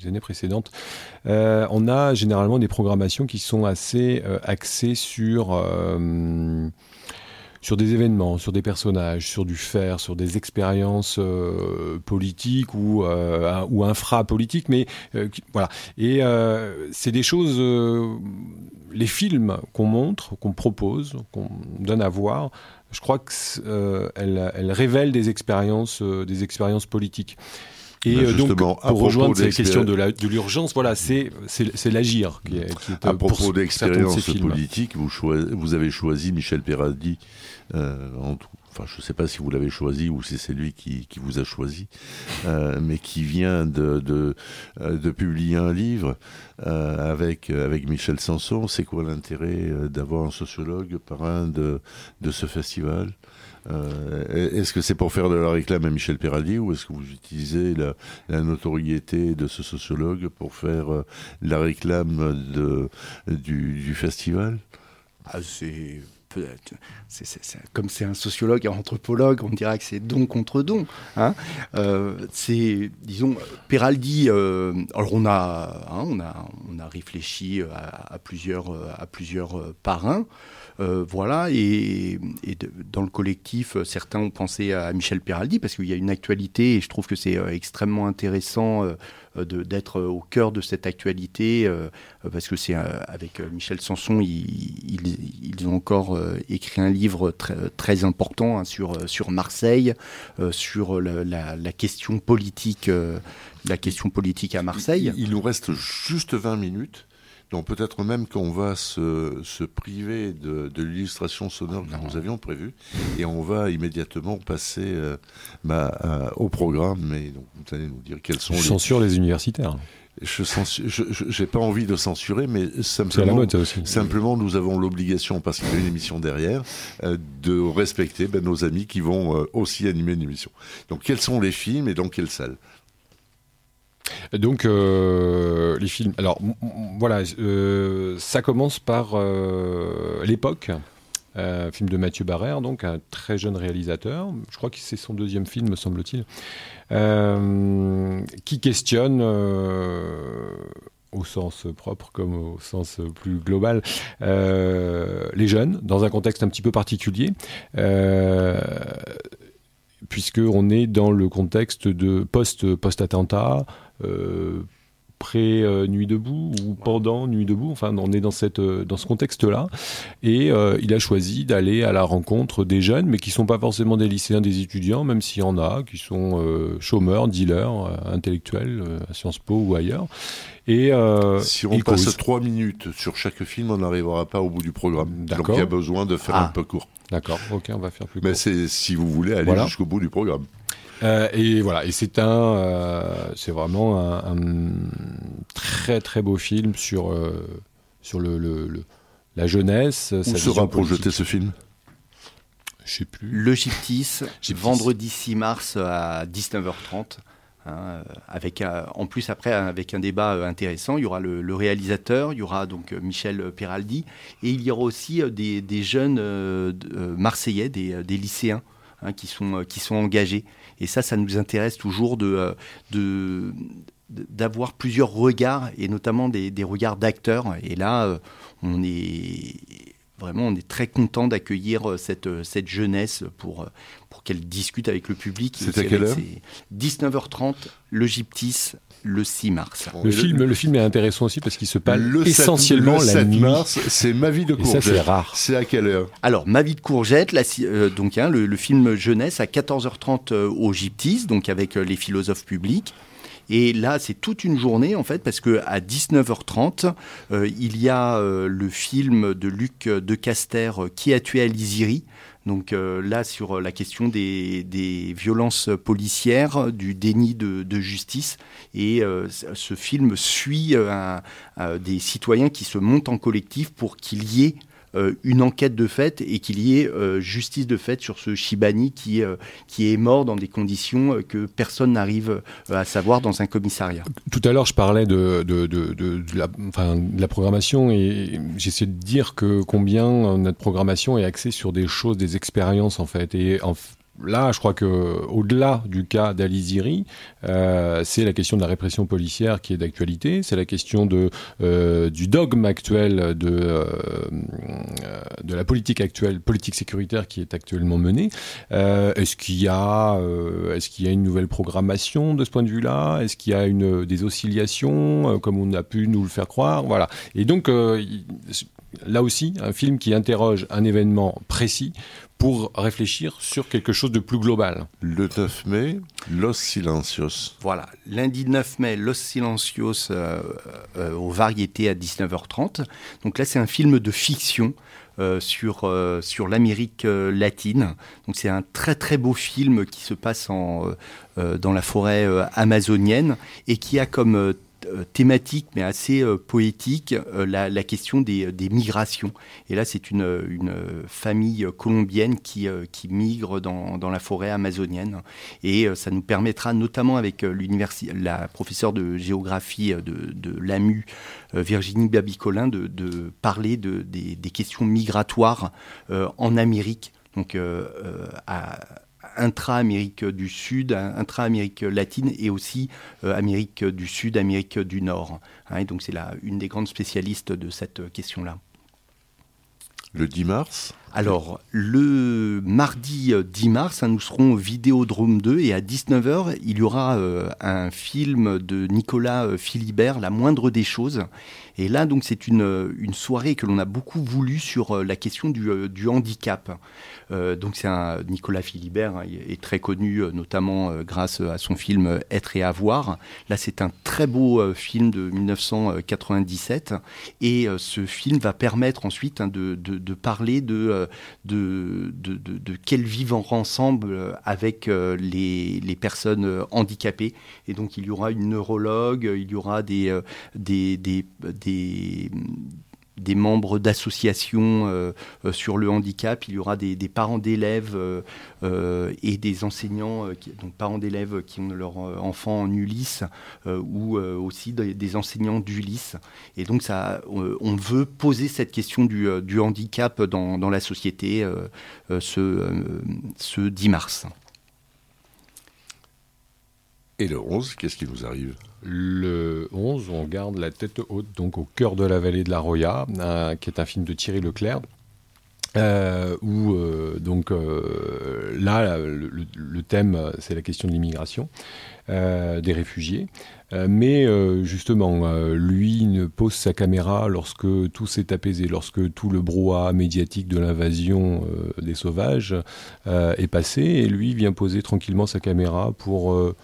les années précédentes. Euh, on a généralement des programmations qui sont assez euh, axées sur euh, sur des événements, sur des personnages, sur du faire, sur des expériences euh, politiques ou, euh, ou infra-politiques, mais euh, voilà. Et c'est des choses, les films qu'on montre, qu'on propose, qu'on donne à voir, je crois qu'elles elles révèlent des expériences, des expériences politiques. Et ben donc, pour rejoindre ces questions de l'urgence, voilà, c'est l'agir qui est, qui est À propos d'expérience politique, vous, vous, avez choisi Michel Peraldi euh, en tout, enfin je ne sais pas si vous l'avez choisi ou si c'est lui qui, vous a choisi, euh, mais qui vient de, de, publier un livre euh, avec, Michel Sanson. C'est quoi l'intérêt d'avoir un sociologue parrain de, ce festival euh, est-ce que c'est pour faire de la réclame à Michel Peraldi ou est-ce que vous utilisez la, notoriété de ce sociologue pour faire euh, la réclame du festival? Ah, C'est c'est, comme c'est un sociologue et un anthropologue, on dirait que c'est don contre don. Hein euh, c'est, disons, Peraldi. Euh, alors on a, hein, on a, on a réfléchi à, plusieurs, à plusieurs parrains. Euh, voilà, et, dans le collectif, certains ont pensé à Michel Peraldi parce qu'il y a une actualité et je trouve que c'est euh, extrêmement intéressant euh, d'être au cœur de cette actualité, parce que c'est avec Michel Sanson, ils, ont encore écrit un livre très, très important hein, sur, sur Marseille, sur la, la, question politique, la question politique à Marseille. Il, il nous reste juste 20 minutes. Donc peut-être même qu'on va se, se, priver de, de l'illustration sonore que nous avions prévue et on va immédiatement passer euh, bah, euh, au programme. Mais donc, vous allez nous dire quels sont je les... censure les universitaires. Je n'ai pas envie de censurer, mais simplement, mode, aussi. simplement nous avons l'obligation, parce qu'il y a une émission derrière, euh, de respecter ben, nos amis qui vont aussi animer une émission. Donc quels sont les films et dans quelle salle? Donc euh, les films. Alors voilà, euh, ça commence par euh, l'époque. Un film de Mathieu Barrère, donc un très jeune réalisateur. Je crois que c'est son deuxième film, me semble-t-il, qui questionne au sens propre comme au sens plus global, les jeunes, dans un contexte un petit peu particulier. Puisqu'on est dans le contexte de post-attentat, euh, pré-Nuit debout ou pendant Nuit debout. Enfin, on est dans, cette, euh, dans ce contexte-là. Et euh, il a choisi d'aller à la rencontre des jeunes, mais qui ne sont pas forcément des lycéens, des étudiants, même s'il y en a, qui sont chômeurs, dealers, intellectuels, à Sciences Po ou ailleurs. Et si on passe trois minutes sur chaque film, on n'arrivera pas au bout du programme. Donc il y a besoin de faire un ah. peu court. D'accord, ok, on va faire plus court. Mais c'est si vous voulez aller jusqu'au bout du programme. Euh, et voilà, et c'est un, euh, c'est vraiment un, très très beau film sur euh, sur le, le, la jeunesse. Où sera projeté ce film? Je sais plus. Le Gyptis, vendredi 6 mars à 19h30. Hein, avec en plus après avec un débat intéressant, il y aura le, réalisateur, il y aura donc Michel Peraldi et il y aura aussi des, des jeunes marseillais, des, des lycéens hein, qui sont qui sont engagés et ça, ça nous intéresse toujours de, euh, d'avoir plusieurs regards et notamment des, regards d'acteurs. Et là, euh, on est vraiment on est très content d'accueillir euh, cette, cette jeunesse pour, pour qu'elle discute avec le public. C'est à quelle heure? 19h30, le Gyptis, le 6 mars. Le, film, le film est intéressant aussi parce qu'il se passe essentiellement le 7 la nuit. mars, c'est Ma vie de courgette. c'est rare. C'est à quelle heure? Alors, Ma vie de courgette, euh, donc hein, le, film jeunesse à 14h30 euh, au Gyptis, donc avec euh, les philosophes publics. Et là, c'est toute une journée en fait, parce que à 19h30, il y a le film de Luc de Caster, Qui a tué Aliziri, donc euh, là, sur la question des, violences policières, du déni de, justice, et euh, ce film suit euh, des citoyens qui se montent en collectif pour qu'il y ait euh, une enquête de fait et qu'il y ait euh, justice de fait sur ce Shibani qui, euh, qui est mort dans des conditions que personne n'arrive à savoir dans un commissariat. Tout à l'heure, je parlais de, de, de, la, enfin, la programmation et j'essaie de dire que combien notre programmation est axée sur des choses, des expériences en fait. Et en, là, je crois que au-delà du cas d'Aliziri, euh, c'est la question de la répression policière qui est d'actualité, c'est la question euh, du dogme actuel de euh, de la politique actuelle, politique sécuritaire qui est actuellement menée. est-ce qu'il y a est-ce qu'il y a une nouvelle programmation de ce point de vue-là? Est-ce qu'il y a une des oscillations comme on a pu nous le faire croire? Voilà. Et donc là aussi, un film qui interroge un événement précis pour réfléchir sur quelque chose de plus global. Le 9 mai, Los Silencios. Voilà, lundi 9 mai, Los Silencios euh, euh, aux variétés à 19h30. Donc là, c'est un film de fiction. Euh, sur, sur l'Amérique latine. Donc c'est un très très beau film qui se passe en, dans la forêt amazonienne et qui a comme euh, thématique mais assez euh, poétique euh, la, question des, migrations. Et là, c'est une, une, famille colombienne qui, qui migre dans, dans, la forêt amazonienne. Et ça nous permettra, notamment avec la professeure de géographie de, de l'AMU, Virginie Babicolin, de, de parler de, des, des, questions migratoires en Amérique. Donc, à intra-Amérique du Sud, intra-Amérique latine et aussi euh, Amérique du Sud, Amérique du Nord. Hein, donc c'est une des grandes spécialistes de cette question-là. Le 10 mars? Alors, le mardi 10 mars, hein, nous serons au Vidéodrome 2 et à 19h, il y aura un film de Nicolas Philibert, La moindre des choses. Et là, donc, c'est une, soirée que l'on a beaucoup voulu sur la question du, handicap. Euh, donc c'est Nicolas Philibert, hein, est très connu euh, notamment euh, grâce à son film Être et avoir. Là c'est un très beau film de 1997 et ce film va permettre ensuite hein, de, parler de, de, de, quel vivre ensemble avec les, les, personnes handicapées. Et donc il y aura une neurologue, il y aura des, des, des, des des membres d'associations euh, euh, sur le handicap, il y aura des, parents d'élèves euh, et des enseignants, donc parents d'élèves qui ont leur enfant en Ulysse ou aussi des, enseignants d'Ulysse. Et donc ça, on veut poser cette question du, handicap dans, la société ce, ce 10 mars. Et le 11, qu'est-ce qui nous arrive? Le 11, on garde la tête haute, donc au cœur de la vallée de la Roya, qui est un film de Thierry Leclerc. Euh, où euh, donc euh, là le, thème c'est la question de l'immigration des réfugiés mais justement lui ne pose sa caméra lorsque tout s'est apaisé lorsque tout le brouhaha médiatique de l'invasion des sauvages est passé et lui vient poser tranquillement sa caméra pour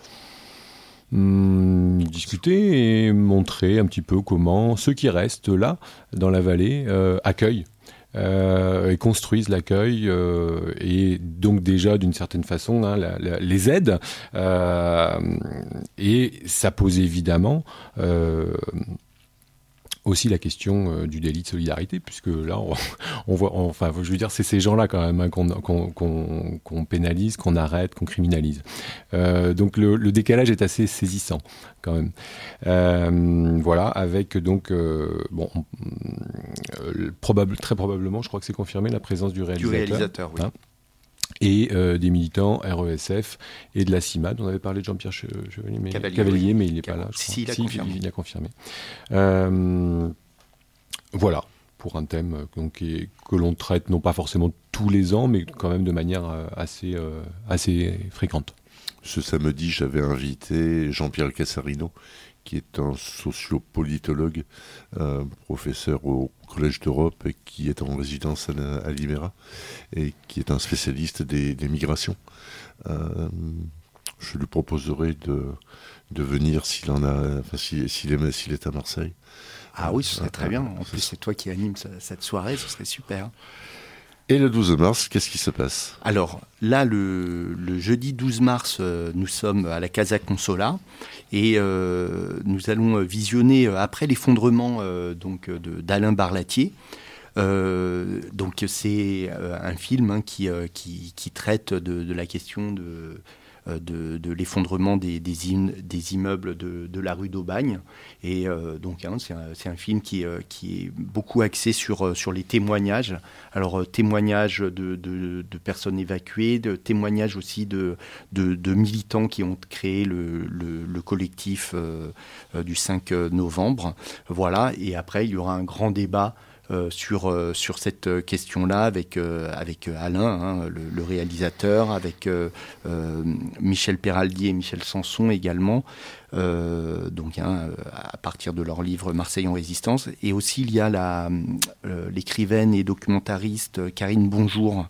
Hum, discuter et montrer un petit peu comment ceux qui restent là, dans la vallée, euh, accueillent. Euh, et construisent l'accueil euh, et donc déjà d'une certaine façon hein, les aident et ça pose évidemment aussi la question euh, du délit de solidarité, puisque là, on, voit, enfin, je veux dire, c'est ces gens-là quand même hein, qu'on pénalise, qu'on arrête, qu'on criminalise. Euh, donc le, décalage est assez saisissant quand même. Euh, voilà, avec donc, bon, probable, très probablement, je crois que c'est confirmé, la présence du réalisateur. Du réalisateur, oui. Hein et euh, des militants RESF et de la CIMAD. On avait parlé de Jean-Pierre Cavalier, mais, Cavalier, mais il n'est pas là. Si, il a confirmé. Il, a confirmé. Euh, voilà, pour un thème euh, que l'on traite non pas forcément tous les ans, mais quand même de manière assez, assez fréquente. Ce samedi, j'avais invité Jean-Pierre Cassarino, qui est un sociopolitologue, euh, professeur au Collège d'Europe et qui est en résidence à, à et qui est un spécialiste des, migrations. Euh, je lui proposerai de, de venir s'il en a, enfin, s'il est, est à Marseille. Ah oui, ce serait très bien. En plus, c'est toi qui anime cette soirée, ce serait super. Et le 12 mars, qu'est-ce qui se passe? Alors là, le, jeudi 12 mars, euh, nous sommes à la Casa Consola et euh, nous allons visionner euh, après l'effondrement d'Alain Barlatier. donc c'est un film hein, qui, traite de, la question de euh, de, l'effondrement des, des, immeubles de, la rue d'Aubagne. Et euh, donc, hein, c'est un, film qui, euh, qui, est beaucoup axé sur, sur les témoignages. Alors, témoignages de, personnes évacuées, de témoignages aussi de, de, militants qui ont créé le, le, collectif du 5 novembre. Voilà. Et après, il y aura un grand débat sur, euh, sur cette question-là avec, euh, Alain, hein, le, réalisateur, avec Michel Peraldi et Michel Sanson également. donc hein, à partir de leur livre Marseille en résistance. Et aussi il y a l'écrivaine et documentariste Karine Bonjour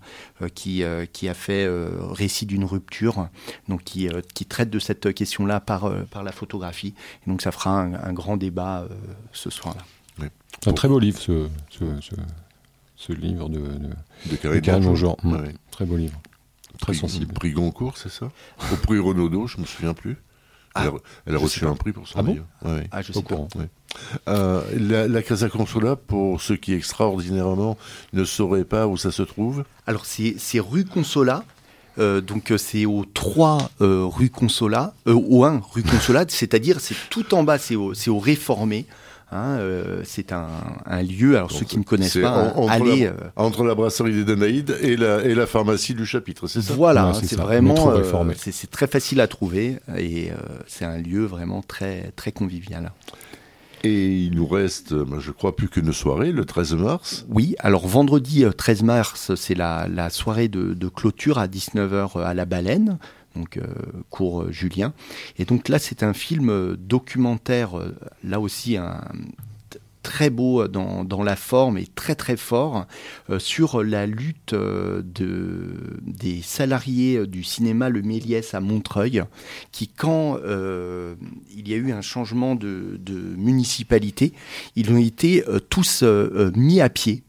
qui, a fait Récit d'une rupture, donc qui, traite de cette question-là par, par la photographie. Et donc ça fera un grand débat ce soir-là. C'est un très beau livre, ce, ce, livre de, de, de mm. Très beau livre. Très sensible. Prix Goncourt, c'est ça? Au prix Renaudot, je me souviens plus. elle, a, ah, reçu un prix pour son ah livre. ah, je suis au courant. Euh, la, la, Casa Consola, pour ceux qui extraordinairement ne sauraient pas où ça se trouve Alors, c'est rue Consola. Euh, donc c'est au 3 euh, rue Consola, au 1 rue Consola, c'est-à-dire c'est tout en bas, c'est au, au réformé. Hein, euh, c'est un, lieu, alors ceux qui ne connaissent pas, entre, la, euh, entre la brasserie des Danaïdes et la, et la pharmacie du chapitre, c'est ça? Voilà, c'est vraiment, euh, c'est très facile à trouver et c'est un lieu vraiment très, très convivial. Et il nous reste, je crois, plus qu'une soirée, le 13 mars. Oui, alors vendredi 13 mars, c'est la, la, soirée de, de, clôture à 19h à la Baleine, donc euh, cours Julien. Et donc là, c'est un film documentaire, là aussi un, très beau dans, la forme et très très fort euh, sur la lutte euh, de, des salariés du cinéma Le Méliès à Montreuil, qui quand euh, il y a eu un changement de municipalité, ils ont été tous mis à pied.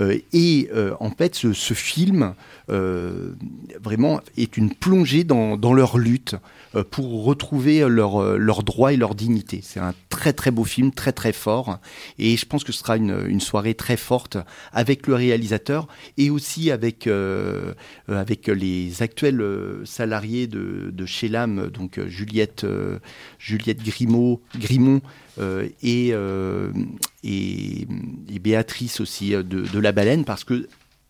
Et en fait, ce, ce film vraiment est une plongée dans, dans leur lutte. Euh, pour retrouver leurs euh, leur droits et leur dignité. C'est un très très beau film, très très fort, et je pense que ce sera une, une soirée très forte avec le réalisateur et aussi avec euh, avec les actuels salariés de, de chez LAM, donc Juliette Juliette Grimaud, Grimont et, et, et, Béatrice aussi de, de la baleine, parce que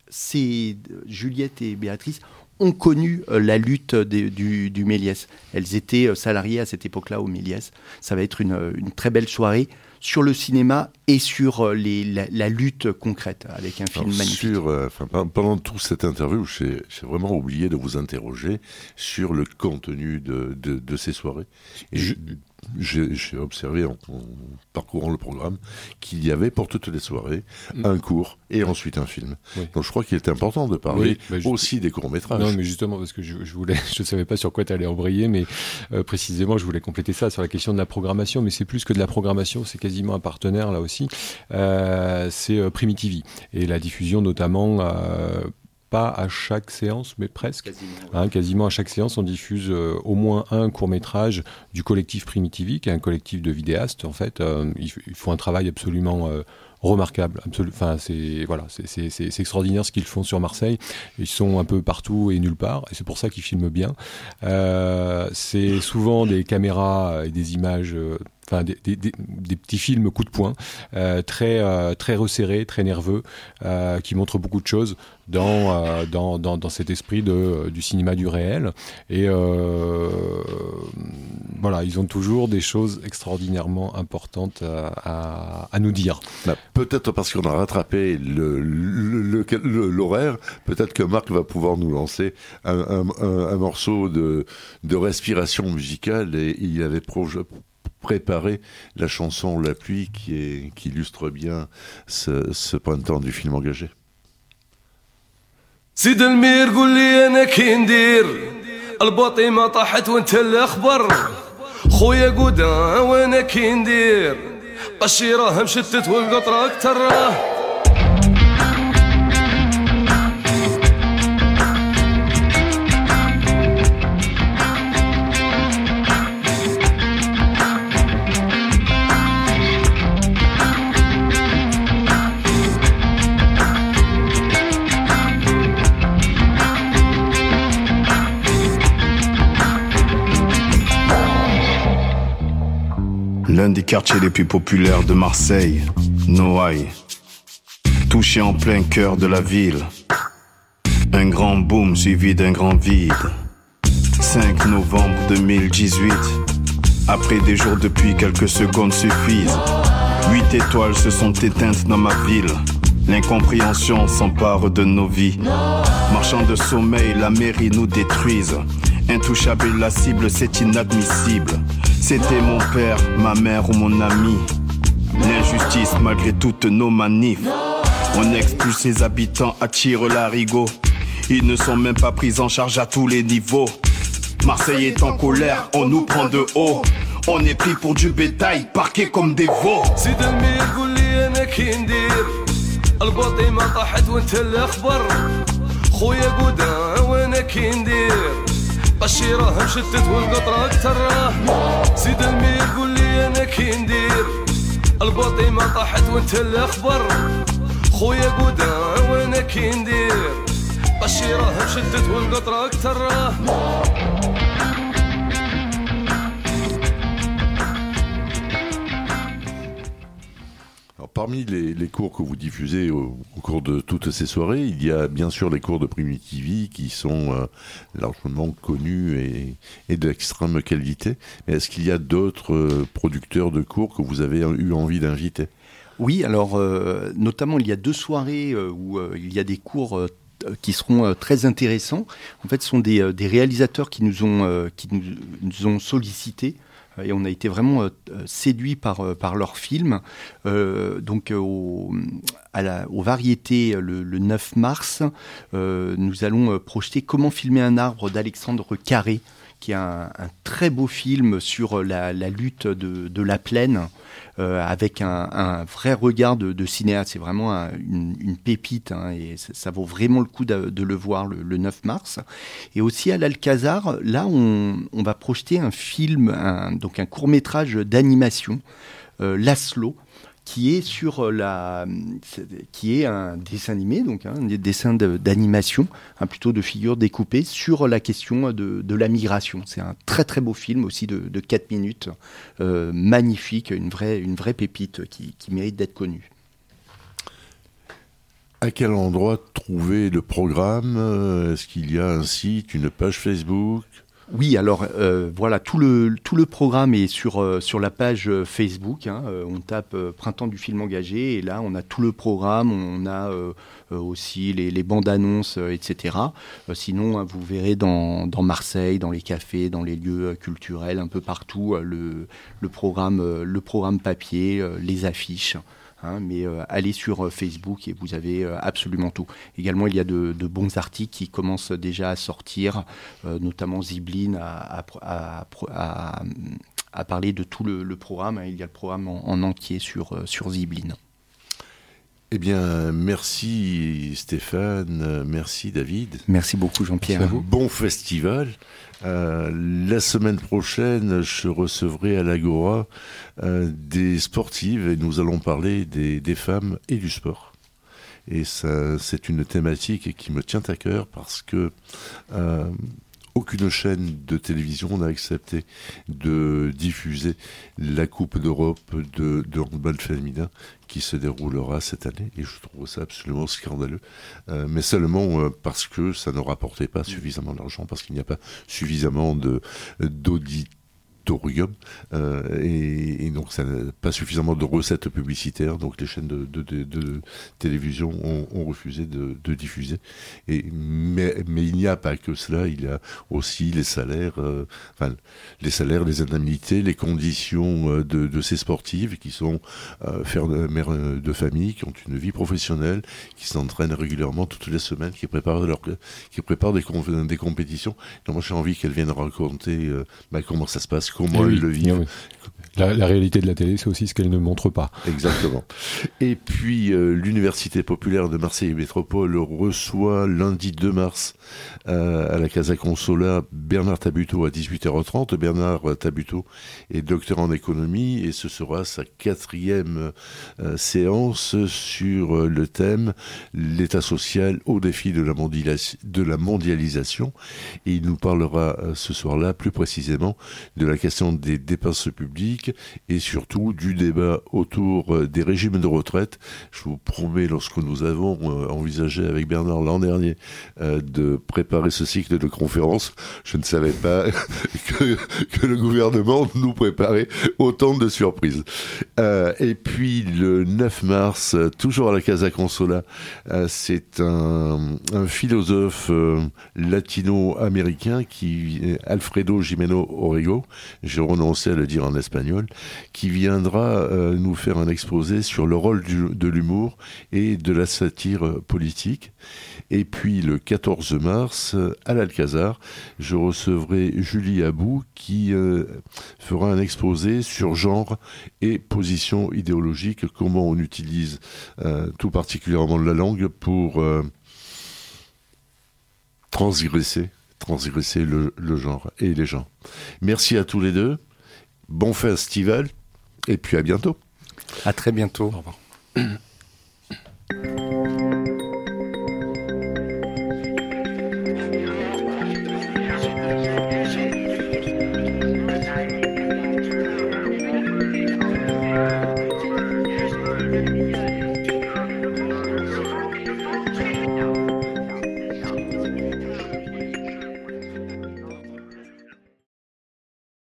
c'est Juliette et Béatrice ont connu euh, la lutte du, du, Méliès. Elles étaient euh, salariées à cette époque-là au Méliès. Ça va être une, une, très belle soirée sur le cinéma et sur euh, les, la, lutte concrète avec un film magnifique. Sur, enfin, pendant toute cette interview, j'ai vraiment oublié de vous interroger sur le contenu de, de, de ces soirées. Et je, j'ai observé en, parcourant le programme qu'il y avait pour toutes les soirées mm. un cours et ensuite un film. Donc je crois qu'il est important de parler bah, aussi des courts-métrages. Non, mais justement, parce que je, voulais, je ne savais pas sur quoi tu allais embrayer, mais euh, précisément, je voulais compléter ça sur la question de la programmation, mais c'est plus que de la programmation, c'est quasiment un partenaire là aussi. Euh, c'est euh, Primitivi et la diffusion notamment euh, pas à chaque séance, mais presque. Quasiment, hein, quasiment à chaque séance, on diffuse euh, au moins un court métrage du collectif Primitivi, qui est un collectif de vidéastes. En fait, euh, ils, font un travail absolument euh, remarquable. Enfin, c'est voilà, c'est extraordinaire ce qu'ils font sur Marseille. Ils sont un peu partout et nulle part, et c'est pour ça qu'ils filment bien. c'est souvent des caméras et des images enfin des, petits films coup de poing, euh, très euh, très resserrés, très nerveux, euh, qui montrent beaucoup de choses dans dans, dans, dans, cet esprit de du cinéma du réel. Et voilà, ils ont toujours des choses extraordinairement importantes à, à nous dire. Bah, peut-être parce qu'on a rattrapé le l'horaire, peut-être que Marc va pouvoir nous lancer un, un, morceau de, de respiration musicale et il avait projet préparer la chanson La pluie qui, est, qui illustre bien ce, ce printemps du film engagé. سيد المير قول لي انا كي ندير الباطي ما طاحت وانت الاخبر خويا قودا وانا كي ندير قشيره مشتت والقطره اكتر L'un des quartiers les plus populaires de Marseille, Noailles. Touché en plein cœur de la ville. Un grand boom suivi d'un grand vide. 5 novembre 2018. Après des jours depuis quelques secondes suffisent. Huit étoiles se sont éteintes dans ma ville. L'incompréhension s'empare de nos vies. Marchand de sommeil, la mairie nous détruise. Intouchable la cible, c'est inadmissible. C'était mon père, ma mère ou mon ami. L'injustice malgré toutes nos manifs. On expulse ses habitants, attire l'arigot. Ils ne sont même pas pris en charge à tous les niveaux. Marseille est en colère, on nous prend de haut. On est pris pour du bétail, parqué comme des veaux. قشيره مشتت والقطرة أكتر سيد المير قول لي أنا كي ندير. الباطي ما طاحت وانت الاخبر خويا قودا وأنا كي ندير. قشيره مشتت والقطرة أكتر parmi les, cours que vous diffusez au, cours de toutes ces soirées, il y a bien sûr les cours de Primitivi qui sont euh, largement connus et, d'extrême qualité. Mais est-ce qu'il y a d'autres euh, producteurs de cours que vous avez eu envie d'inviter? Oui, alors euh, notamment il y a deux soirées où il y a des cours qui seront très intéressants. En fait, ce sont des, réalisateurs qui nous ont, qui nous, ont sollicités et on a été vraiment euh, séduits par, euh, par leurs films. Euh, donc, aux variétés, le, le 9 mars, euh, nous allons projeter Comment filmer un arbre d'Alexandre Carré, qui est un, très beau film sur la, lutte de, la plaine, euh, avec un, vrai regard de, cinéaste. C'est vraiment un, une, pépite, hein, et ça, vaut vraiment le coup de, le voir le, le, 9 mars. Et aussi à l'Alcazar, là, on, va projeter un film, donc un court métrage d'animation, euh, Laszlo, qui est sur la, qui est un dessin animé, donc hein, un dessin d'animation, hein, plutôt de figures découpées sur la question de, de la migration. C'est un très très beau film aussi de, de 4 minutes, euh, magnifique, une vraie, une vraie pépite qui, qui mérite d'être connue. À quel endroit trouver le programme? Est-ce qu'il y a un site, une page Facebook? Oui, alors euh, voilà, tout le, tout le programme est sur, euh, sur la page Facebook. Hein, euh, on tape Printemps du film engagé et là, on a tout le programme, on a aussi les, les, bandes annonces, etc. sinon, hein, vous verrez dans, dans, Marseille, dans les cafés, dans les lieux culturels, un peu partout, le, le, programme, le programme papier, les affiches. Hein, mais euh, allez sur euh, Facebook et vous avez euh, absolument tout. Également, il y a de, bons articles qui commencent déjà à sortir, notamment Ziblin a, a, a, a, parlé de tout le, programme. Il y a le programme en, en entier sur, sur Ziblin. Eh bien, merci Stéphane, merci David. Merci beaucoup Jean-Pierre. Bon festival. Euh, la semaine prochaine, je recevrai à l'Agora euh, des sportives et nous allons parler des, des femmes et du sport. Et ça, c'est une thématique qui me tient à cœur parce que euh, aucune chaîne de télévision n'a accepté de diffuser la Coupe d'Europe de, handball féminin qui se déroulera cette année. Et je trouve ça absolument scandaleux. Euh, mais seulement euh, parce que ça ne rapportait pas suffisamment d'argent parce qu'il n'y a pas suffisamment d'auditeurs thorium euh, et, donc ça n'a pas suffisamment de recettes publicitaires donc les chaînes de, télévision ont, refusé de, diffuser. Et mais, il n'y a pas que cela il y a aussi les salaires euh, enfin les salaires les indemnités les conditions euh, de, ces sportives qui sont euh, faire de, mères de famille qui ont une vie professionnelle qui s'entraînent régulièrement toutes les semaines qui préparent leur qui préparent des, des compétitions. Donc moi j'ai envie qu'elles viennent raconter bah, comment ça se passe comment oui, le vivent. Oui. La, réalité de la télé, c'est aussi ce qu'elle ne montre pas. Exactement. Et puis, euh, l'Université populaire de Marseille Métropole reçoit lundi 2 mars euh, à la Casa Consola Bernard Tabuteau à 18h30. Bernard Tabuteau est docteur en économie et ce sera sa quatrième euh, séance sur le thème l'état social au défi de la, de la mondialisation. Et il nous parlera ce soir-là plus précisément de la question des dépenses publiques et surtout du débat autour euh, des régimes de retraite. Je vous promets, lorsque nous avons euh, envisagé avec Bernard l'an dernier euh, de préparer ce cycle de conférences, je ne savais pas que, le gouvernement nous préparait autant de surprises. Et puis le 9 mars, toujours à la Casa Consola, c'est un, philosophe latino-américain qui Alfredo Jimeno Orego, j'ai renoncé à le dire en espagnol, qui viendra euh, nous faire un exposé sur le rôle de l'humour et de la satire politique. Et puis le 14 mars, à l'Alcazar, je recevrai Julie Abou qui euh, fera un exposé sur genre et position idéologique, comment on utilise euh, tout particulièrement la langue pour euh, transgresser, transgresser le, le genre et les gens. Merci à tous les deux bon festival, et puis à bientôt. À très bientôt. Au revoir.